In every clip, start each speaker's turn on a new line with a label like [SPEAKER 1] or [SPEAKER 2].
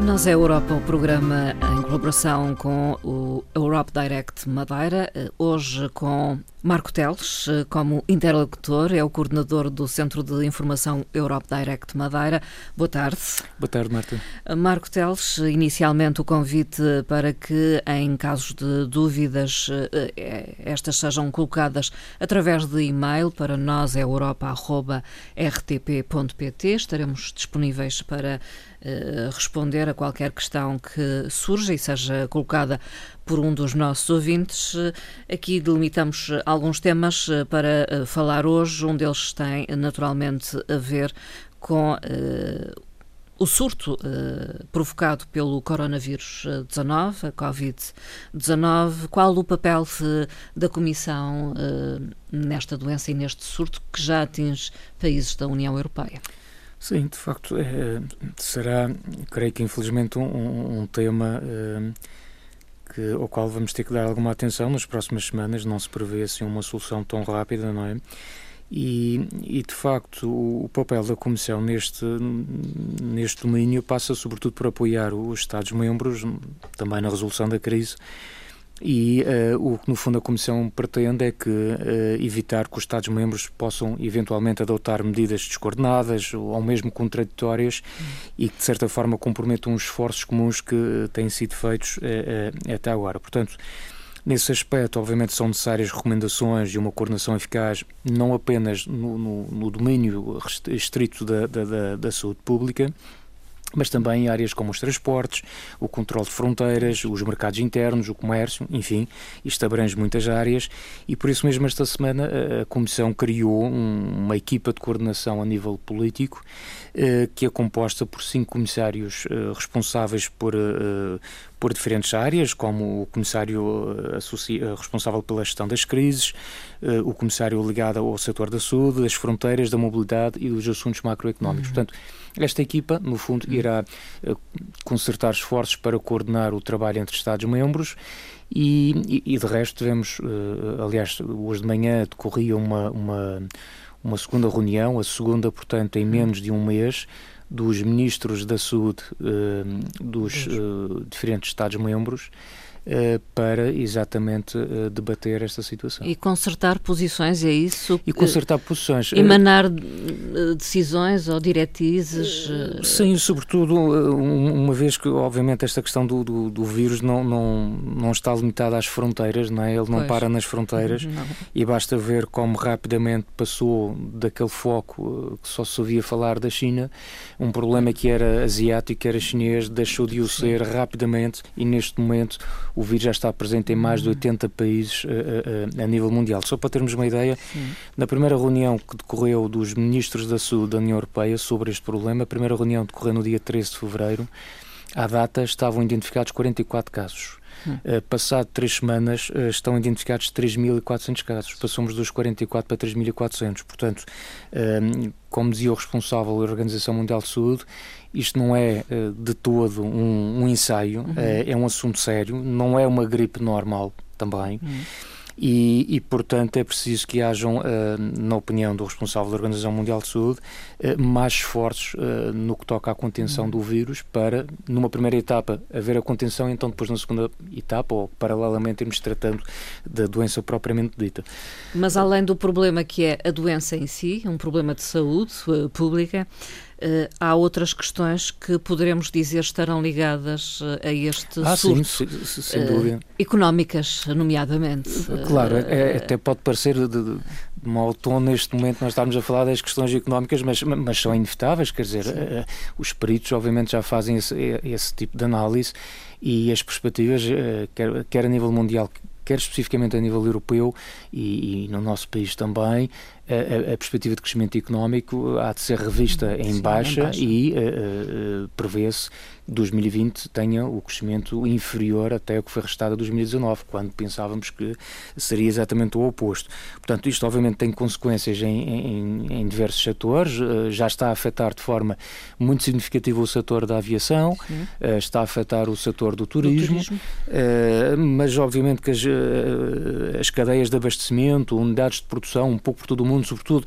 [SPEAKER 1] Nós é Europa, o programa em colaboração com o Europe Direct Madeira, eh, hoje com Marco Teles eh, como interlocutor, é o coordenador do Centro de Informação Europe Direct Madeira. Boa tarde.
[SPEAKER 2] Boa tarde, Marta.
[SPEAKER 1] Eh, Marco Teles, inicialmente o convite para que, em casos de dúvidas, estas sejam colocadas através de e-mail para nós, é europa.rtp.pt. Estaremos disponíveis para responder a qualquer questão que surja e seja colocada por um dos nossos ouvintes. Aqui delimitamos alguns temas eh, para eh, falar hoje. Um deles tem naturalmente a ver com o surto provocado pelo coronavírus 19, a Covid-19. Qual o papel da Comissão nesta doença e neste surto que já atinge países da União Europeia?
[SPEAKER 2] Sim, de facto, é, será, creio que infelizmente, um, um tema é, que, ao qual vamos ter que dar alguma atenção nas próximas semanas. Não se prevê assim uma solução tão rápida, não é? E, e, de facto o, papel da Comissão neste, neste domínio passa sobretudo por apoiar os Estados-membros também na resolução da crise e uh, o que, no fundo, a Comissão pretende é que uh, evitar que os Estados-membros possam eventualmente adotar medidas descoordenadas ou mesmo contraditórias uhum. e que, de certa forma, comprometam os esforços comuns que uh, têm sido feitos até agora. Portanto, nesse aspecto, obviamente, são necessárias recomendações e uma coordenação eficaz, não apenas no, no, no domínio restrito da, da, da, da saúde pública, mas também áreas como os transportes, o controle de fronteiras, os mercados internos, o comércio, enfim, isto abrange muitas áreas e por isso mesmo esta semana a Comissão criou um, uma equipa de coordenação a nível político eh, que é composta por cinco comissários eh, responsáveis por, eh, por diferentes áreas, como o comissário responsável pela gestão das crises, o comissário ligado ao setor da saúde, das fronteiras, da mobilidade e dos assuntos macroeconómicos. Uhum. Portanto, esta equipa, no fundo, irá concertar esforços para coordenar o trabalho entre Estados-membros e, e, de resto, devemos, aliás, hoje de manhã decorria uma, uma uma segunda reunião, a segunda, portanto, em menos de um mês, dos ministros da saúde uh, dos diferentes Estados-membros eh, para exatamente debater esta situação.
[SPEAKER 1] E consertar posições, é isso?
[SPEAKER 2] E consertar posições.
[SPEAKER 1] Emanar decisões ou diretrizes?
[SPEAKER 2] Sim, sobretudo, uma vez que, obviamente, esta questão do, do, do, vírus não, não, não está limitada às fronteiras, não é? ele não pois. para nas fronteiras não. e basta ver como rapidamente passou daquele foco que só se ouvia falar da China, um problema que era asiático, que era chinês, deixou de o ser rapidamente e neste momento o vírus já está presente em mais de 80 países a, eh, a, eh, a nível mundial. Só para termos uma ideia, Sim. na primeira reunião que decorreu dos ministros da saúde da União Europeia sobre este problema, a primeira reunião decorreu no dia 13 de fevereiro, à data estavam identificados 44 casos. Hum. Uh, passado três semanas, uh, estão identificados 3.400 casos. Passamos dos 44 para 3.400. Portanto, uh, como dizia o responsável da Organização Mundial de Saúde, isto não é de todo um, um ensaio, uhum. é um assunto sério, não é uma gripe normal também. Uhum. E, e, portanto, é preciso que hajam, uh, na opinião do responsável da Organização Mundial de Saúde, uh, mais esforços uh, no que toca à contenção do vírus para, numa primeira etapa, haver a contenção e então depois na segunda etapa, ou paralelamente, irmos tratando da doença propriamente dita.
[SPEAKER 1] Mas além do problema que é a doença em si, um problema de saúde pública, há outras questões que poderemos dizer estarão ligadas uh, a este
[SPEAKER 2] ah,
[SPEAKER 1] surto.
[SPEAKER 2] Sim, sem dúvida. Uh,
[SPEAKER 1] económicas, nomeadamente.
[SPEAKER 2] Claro, é, até pode parecer de, de mau tom neste momento nós estarmos a falar das questões económicas, mas, mas são inevitáveis, quer dizer, os peritos obviamente já fazem esse, esse, tipo de análise e as perspectivas, quer, quer a nível mundial, quer especificamente a nível europeu e, e no nosso país também, a, a, perspectiva de crescimento económico há de ser revista em, baixa, em baixa e uh, uh, prevê-se 2020 tenha o crescimento inferior até o que foi restado a 2019, quando pensávamos que seria exatamente o oposto. Portanto, isto obviamente tem consequências em, em, em diversos setores, uh, já está a afetar de forma muito significativa o setor da aviação, está a afetar o setor do turismo, do turismo. Mas obviamente que as, as cadeias de abastecimento, unidades de produção, um pouco por todo o mundo, sobretudo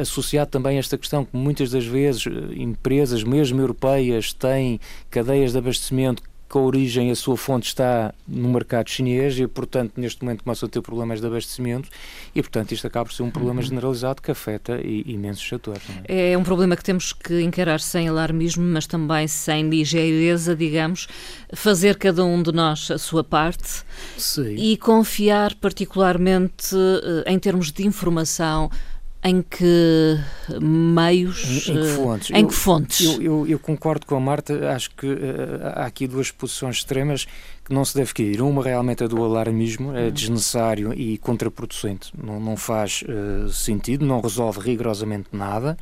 [SPEAKER 2] associado também a esta questão que muitas das vezes empresas, mesmo europeias, têm cadeias de abastecimento que a origem, a sua fonte está no mercado chinês e, portanto, neste momento começam a ter problemas de abastecimento e, portanto, isto acaba por ser um problema uhum. generalizado que afeta imensos setores.
[SPEAKER 1] É? é? um problema que temos que encarar sem alarmismo, mas também sem ligeireza, digamos, fazer cada um de nós a sua parte Sim. e confiar particularmente eh, em termos de informação em que meios,
[SPEAKER 2] em, que fontes?
[SPEAKER 1] Em que fontes?
[SPEAKER 2] Eu, eu, eu, concordo com a Marta, acho que uh, há aqui duas posições extremas que não se deve cair. Uma realmente é do alarmismo, é hum. desnecessário e contraproducente, não, não faz uh, sentido, não resolve rigorosamente nada.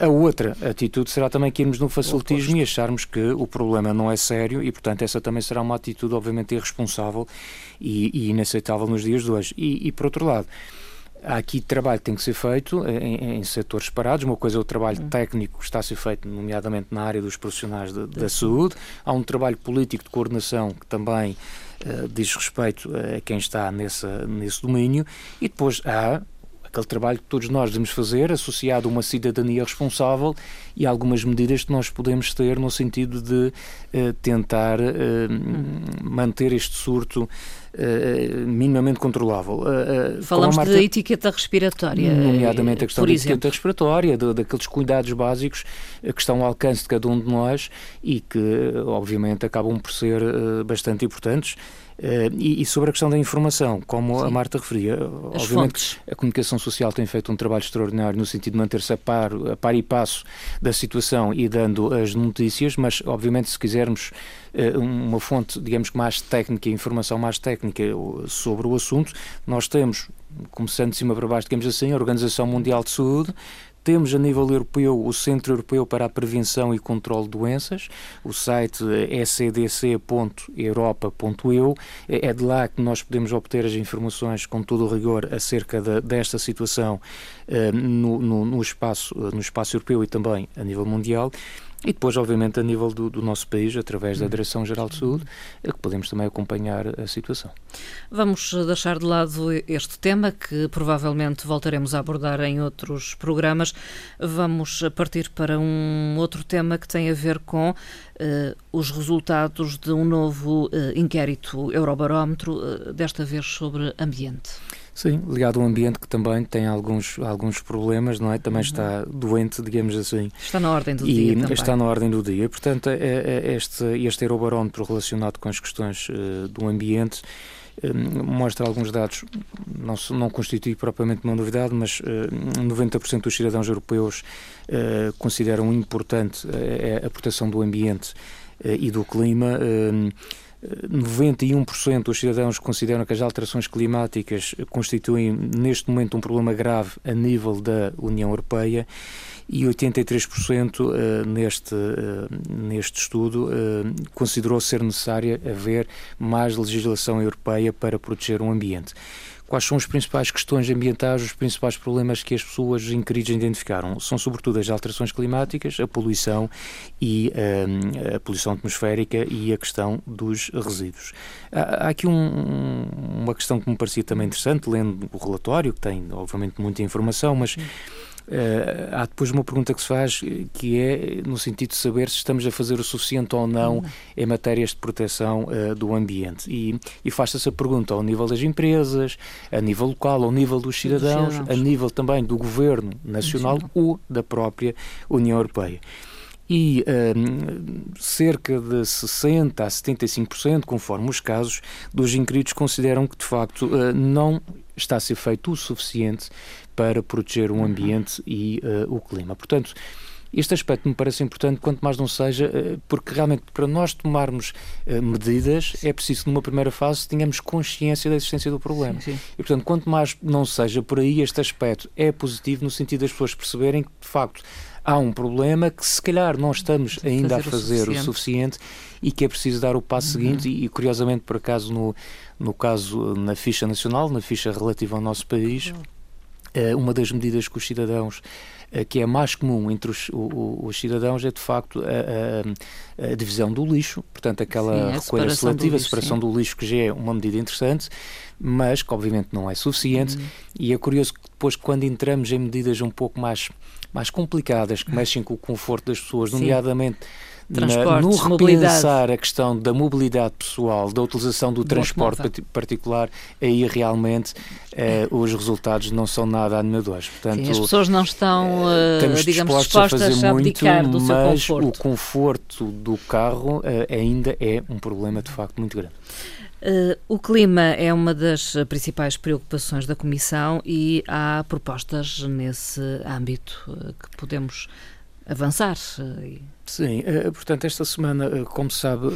[SPEAKER 2] A outra atitude será também que irmos no facilitismo e acharmos que o problema não é sério e, portanto, essa também será uma atitude, obviamente, irresponsável e, e inaceitável nos dias de hoje. E, e por outro lado, Há aqui trabalho que tem que ser feito em, em setores separados. Uma coisa é o trabalho hum. técnico que está a ser feito, nomeadamente na área dos profissionais de, da saúde. Há um trabalho político de coordenação que também uh, diz respeito a quem está nessa, nesse domínio. E depois há aquele trabalho que todos nós devemos fazer, associado a uma cidadania responsável e algumas medidas que nós podemos ter no sentido de uh, tentar uh, manter este surto uh, minimamente controlável.
[SPEAKER 1] Falamos Marta, de etiqueta respiratória.
[SPEAKER 2] Nomeadamente a questão da etiqueta respiratória, de, daqueles cuidados básicos que estão ao alcance de cada um de nós e que, obviamente, acabam por ser bastante importantes. Uh, e, e, sobre a questão da informação, como Sim. a Marta referia, As obviamente fontes. a comunicação social tem feito um trabalho extraordinário no sentido de manter-se a par, a par e passo da situação e dando as notícias, mas obviamente se quisermos uh, uma fonte, digamos que mais técnica, informação mais técnica sobre o assunto, nós temos, começando de cima para baixo, digamos assim, a Organização Mundial de Saúde, temos a nível europeu o Centro Europeu para a Prevenção e Controlo de Doenças, o site ecdc.europa.eu. É de lá que nós podemos obter as informações com todo o rigor acerca de, desta situação uh, no, no, no, espaço, no espaço europeu e também a nível mundial. E depois, obviamente, a nível do, do nosso país, através da. Direção-Geral de Saúde, é que podemos também acompanhar a situação.
[SPEAKER 1] Vamos deixar de lado este tema, que provavelmente voltaremos a abordar em outros programas. Vamos partir para um outro tema que tem a ver com uh, os resultados de um novo uh, inquérito Eurobarómetro, uh, desta vez sobre ambiente.
[SPEAKER 2] Sim, ligado ao ambiente que também tem alguns, alguns problemas, não é? Também uhum. está doente, digamos assim.
[SPEAKER 1] Está na ordem do
[SPEAKER 2] e
[SPEAKER 1] dia. Também.
[SPEAKER 2] Está na ordem do dia. Portanto, é, é, é este, este Eurobarómetro relacionado com as questões uh, do ambiente uh, mostra alguns dados, não, não constitui propriamente uma novidade, mas uh, 90% dos cidadãos europeus uh, consideram importante a proteção do ambiente e do clima. 91% dos cidadãos consideram que as alterações climáticas constituem neste momento um problema grave a nível da União Europeia e 83% eh, neste, eh, neste estudo eh, considerou ser necessária haver mais legislação europeia para proteger o ambiente quais são as principais questões ambientais, os principais problemas que as pessoas inquiridas identificaram. São sobretudo as alterações climáticas, a poluição e um, a poluição atmosférica e a questão dos resíduos. Há, aqui um, uma questão que me parecia também interessante, lendo o relatório, que tem obviamente muita informação, mas Uh, há depois uma pergunta que se faz que é no sentido de saber se estamos a fazer o suficiente ou não em matérias de proteção uh, do ambiente. E, e faz-se essa pergunta ao nível das empresas, a nível local, ao nível dos cidadãos, cidadãos. a nível também do governo nacional ou da própria União Europeia e um, cerca de 60% a 75%, conforme os casos, dos inquiridos consideram que de facto uh, não está a ser feito o suficiente para proteger o ambiente e uh, o clima. Portanto, Este aspecto me parece importante, quanto mais não seja, uh, porque realmente para nós tomarmos uh, medidas é preciso que numa primeira fase tenhamos consciência da existência do problema. Sim, sim. E portanto, quanto mais não seja por aí, este aspecto é positivo no sentido das pessoas perceberem que de facto há um problema que se calhar não estamos ainda fazer a fazer o suficiente. o suficiente. e que é preciso dar o passo uhum. seguinte e, e, curiosamente por acaso no, no caso na ficha nacional, na ficha relativa ao nosso país, uhum. Uma das medidas que os cidadãos eh, que é mais comum entre os, os, cidadãos é de facto a, a, a, divisão do lixo, portanto aquela Sim, recolha seletiva, a separação do lixo que já é uma medida interessante, mas que obviamente não é suficiente uhum. e é curioso que depois quando entramos em medidas um pouco mais mais complicadas que mexem com o conforto das pessoas, Sim. nomeadamente na, no repensar a questão da mobilidade pessoal, da utilização do, do transporte particular, aí realmente eh, os resultados não são nada animadores.
[SPEAKER 1] Portanto, Sim, as pessoas não estão, uh, digamos, dispostas a fazer a muito, do
[SPEAKER 2] mas
[SPEAKER 1] seu
[SPEAKER 2] conforto. o conforto do carro uh, ainda é um problema de facto muito grande.
[SPEAKER 1] Uh, o clima é uma das principais preocupações da Comissão e há propostas nesse âmbito uh, que podemos avançar.
[SPEAKER 2] Sim, portanto, esta semana, como sabe,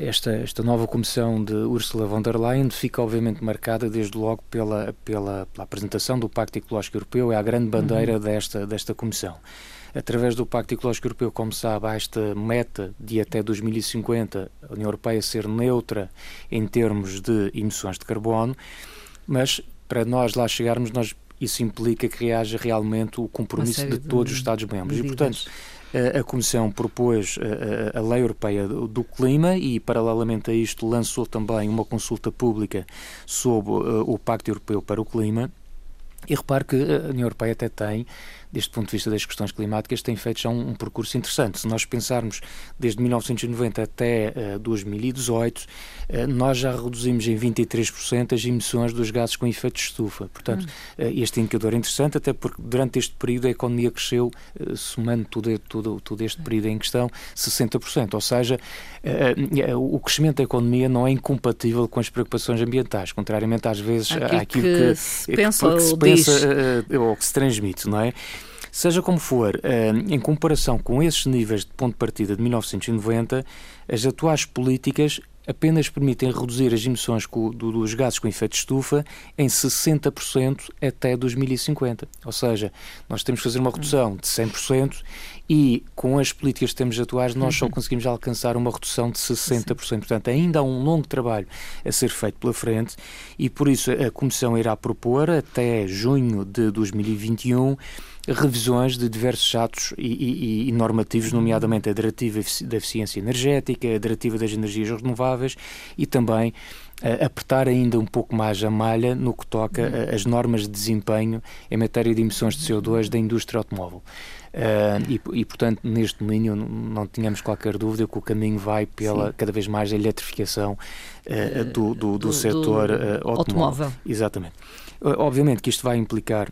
[SPEAKER 2] esta, esta nova comissão de Ursula von der Leyen fica obviamente marcada desde logo pela, pela, pela apresentação do Pacto Ecológico Europeu, é a grande bandeira uhum. desta, desta comissão através do Pacto Ecológico Europeu, como sabe, há esta meta de até 2050 a União Europeia ser neutra em termos de emissões de carbono, mas para nós lá chegarmos, nós, isso implica que haja realmente o compromisso de todos os Estados-membros. E, portanto, a Comissão propôs a, Lei Europeia do Clima e, paralelamente a isto, lançou também uma consulta pública sobre o Pacto Europeu para o Clima. E repare que a União Europeia até tem deste ponto de vista das questões climáticas, tem feito já um, um percurso interessante. Se nós pensarmos desde 1990 até uh, 2018, uh, nós já reduzimos em 23% as emissões dos gases com efeito de estufa. Portanto, hum. uh, este indicador é interessante, até porque durante este período a economia cresceu, uh, somando todo, todo, todo este período em questão, 60%. Ou seja, o crescimento da economia não é incompatível com as preocupações ambientais, contrariamente às vezes
[SPEAKER 1] àquilo, àquilo que, que, se pensa, que se pensa
[SPEAKER 2] ou que se transmite, não é? Seja como for, eh, em comparação com esses níveis de ponto de partida de 1990, as atuais políticas apenas permitem reduzir as emissões dos gases com efeito de estufa em 60% até 2050. Ou seja, nós temos que fazer uma redução de 100% e com as políticas que temos atuais nós só uhum. conseguimos alcançar uma redução de 60%. Portanto, ainda há um longo trabalho a ser feito pela frente e por isso a Comissão irá propor até junho de 2021 revisões de diversos atos e, e, e normativos, nomeadamente a Diretiva da Eficiência Energética, a Diretiva das Energias Renováveis e também uh, apertar ainda um pouco mais a malha no que toca uh, as normas de desempenho em matéria de emissões de CO2 da indústria automóvel. Uh, e, e, portanto, neste domínio não, não tínhamos qualquer dúvida que o caminho vai pela Sim. cada vez mais a eletrificação uh, do, do, do, do, setor uh, automóvel. automóvel. Exatamente. obviamente que isto vai implicar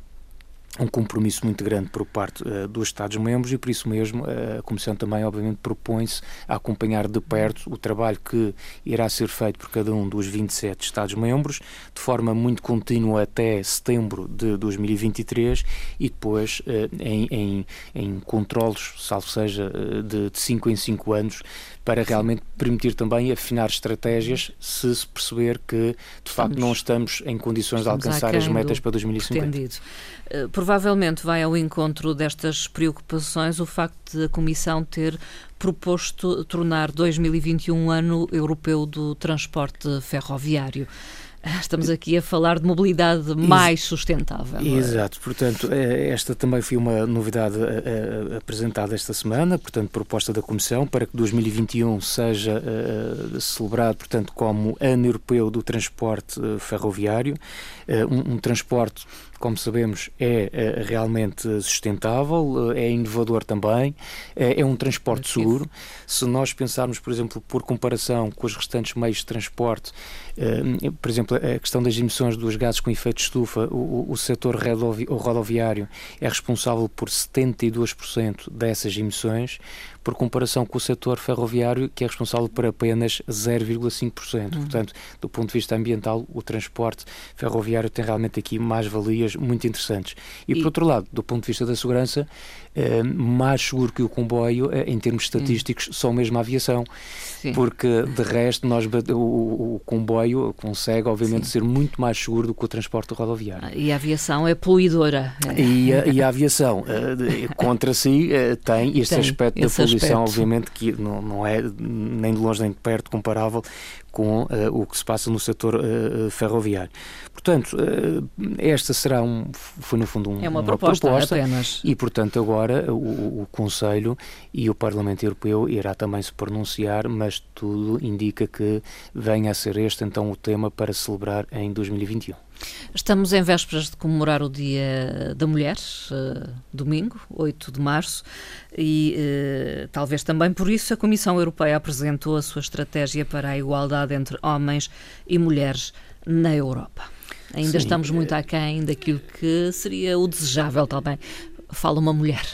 [SPEAKER 2] um compromisso muito grande por parte uh, dos Estados-membros e por isso mesmo uh, a Comissão também obviamente propõe-se a acompanhar de perto o trabalho que irá ser feito por cada um dos 27 Estados-membros de forma muito contínua até setembro de 2023 e depois uh, em, em, em controlos, salvo seja, de 5 em 5 anos para realmente permitir também afinar estratégias se se perceber que, de facto, não estamos em condições de alcançar as metas para 2050. Pretendido.
[SPEAKER 1] Uh, provavelmente vai ao encontro destas preocupações o facto de a Comissão ter proposto tornar 2021 um ano europeu do transporte ferroviário. Estamos aqui a falar de mobilidade mais sustentável.
[SPEAKER 2] É? Exato, portanto, é, esta também foi uma novidade é, é, apresentada esta semana, portanto, proposta da Comissão para que 2021 seja celebrado, portanto, como Ano Europeu do Transporte Ferroviário, um, um transporte como sabemos, é, realmente sustentável, é inovador também, é, é um transporte seguro. Se nós pensarmos, por exemplo, por comparação com os restantes meios de transporte, eh, por exemplo, a questão das emissões dos gases com efeito de estufa, o, o setor rodoviário é responsável por 72% dessas emissões, por comparação com o setor ferroviário, que é responsável por apenas 0,5%. Uhum. Portanto, do ponto de vista ambiental, o transporte ferroviário tem realmente aqui mais valias muito interessantes. E, e... por outro lado, do ponto de vista da segurança, eh, mais seguro que o comboio, eh, em termos estatísticos, hum. só mesmo a aviação. Sim. Porque, de resto, nós, o, o comboio consegue, obviamente, Sim. ser muito mais seguro do que o transporte rodoviário.
[SPEAKER 1] E a aviação é poluidora.
[SPEAKER 2] E, a, e a aviação, eh, contra si, tem este tem aspecto da poluição, aspecto. obviamente, que não, não é nem de longe nem de perto comparável com uh, o que se passa no setor uh, ferroviário. Portanto, uh, esta será um, foi no fundo um,
[SPEAKER 1] é uma, uma proposta, proposta, apenas.
[SPEAKER 2] e, portanto, agora o, o Conselho e o Parlamento Europeu irá também se pronunciar, mas tudo indica que venha a ser este então o tema para celebrar em 2021.
[SPEAKER 1] Estamos em vésperas de comemorar o Dia da Mulher, domingo, 8 de março, e talvez também por isso a Comissão Europeia apresentou a sua estratégia para a igualdade entre homens e mulheres na Europa. Ainda Sim. estamos muito aquém daquilo que seria o desejável também. Fala uma mulher.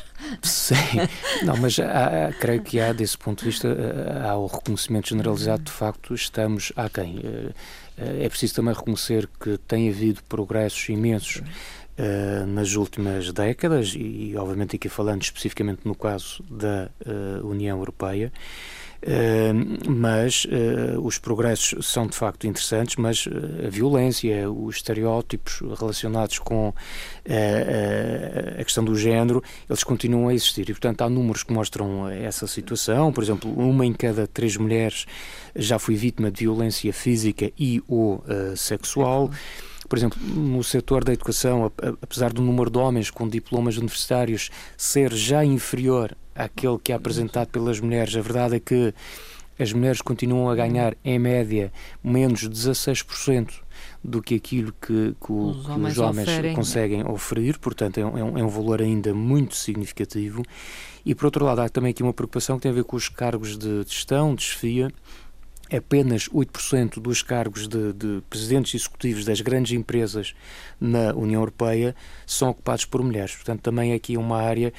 [SPEAKER 2] Sim, não, mas há, creio que há, desse ponto de vista, eh, há o reconhecimento generalizado, de facto, estamos aquém. É preciso também reconhecer que tem havido progressos imensos uh, nas últimas décadas, e obviamente aqui falando especificamente no caso da uh, União Europeia. Uh, mas uh, os progressos são de facto interessantes, mas uh, a violência, os estereótipos relacionados com a questão do género, eles continuam a existir e, portanto, há números que mostram essa situação. Por exemplo, uma em cada três mulheres já foi vítima de violência física e ou sexual. Por exemplo, no setor da educação, apesar do número de homens com diplomas universitários ser já inferior àquele que é apresentado pelas mulheres, a verdade é que as mulheres continuam a ganhar, em média, menos 16% do que aquilo que, que, os, que homens os homens oferem. conseguem oferir, portanto é um, é um valor ainda muito significativo. E por outro lado, há também aqui uma preocupação que tem a ver com os cargos de gestão, de chefia, apenas 8% dos cargos de, de, presidentes executivos das grandes empresas na União Europeia são ocupados por mulheres. Portanto, também aqui uma área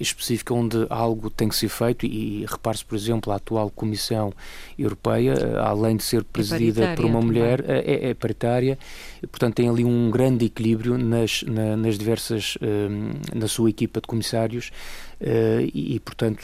[SPEAKER 2] específica onde algo tem que ser feito e repare-se, por exemplo, a atual Comissão Europeia, eh, além de ser presidida é por uma mulher, eh, é, é, paritária, e, portanto tem ali um grande equilíbrio nas, na, nas diversas, eh, na sua equipa de comissários e, e portanto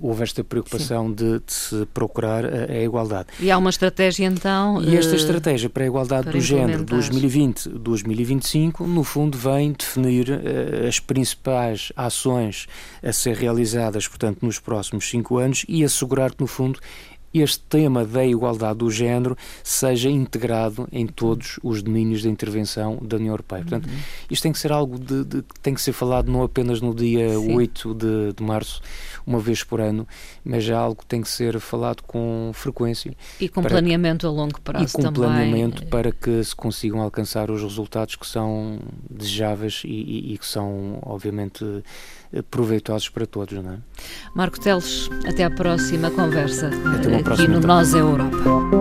[SPEAKER 2] houve esta preocupação de, de, se procurar a, a, igualdade.
[SPEAKER 1] E há uma estratégia então.
[SPEAKER 2] E esta uh, estratégia para a igualdade para do género 2020-2025, no fundo, vem definir uh, as principais ações a ser realizadas, portanto, nos próximos cinco anos e assegurar que, no fundo, este tema da igualdade do género seja integrado em todos os domínios de intervenção da União Europeia. Portanto, uhum. isto tem que ser algo de, de, que tem que ser falado não apenas no dia Sim. 8 de, de março, uma vez por ano, mas já algo que tem que ser falado com frequência.
[SPEAKER 1] E com planeamento a longo prazo
[SPEAKER 2] E com
[SPEAKER 1] também.
[SPEAKER 2] planeamento para que se consigam alcançar os resultados que são desejáveis e, e, e que são, obviamente, proveitosos para todos. Não é?
[SPEAKER 1] Marco Teles, até à próxima conversa
[SPEAKER 2] até
[SPEAKER 1] aqui no Nós é Europa.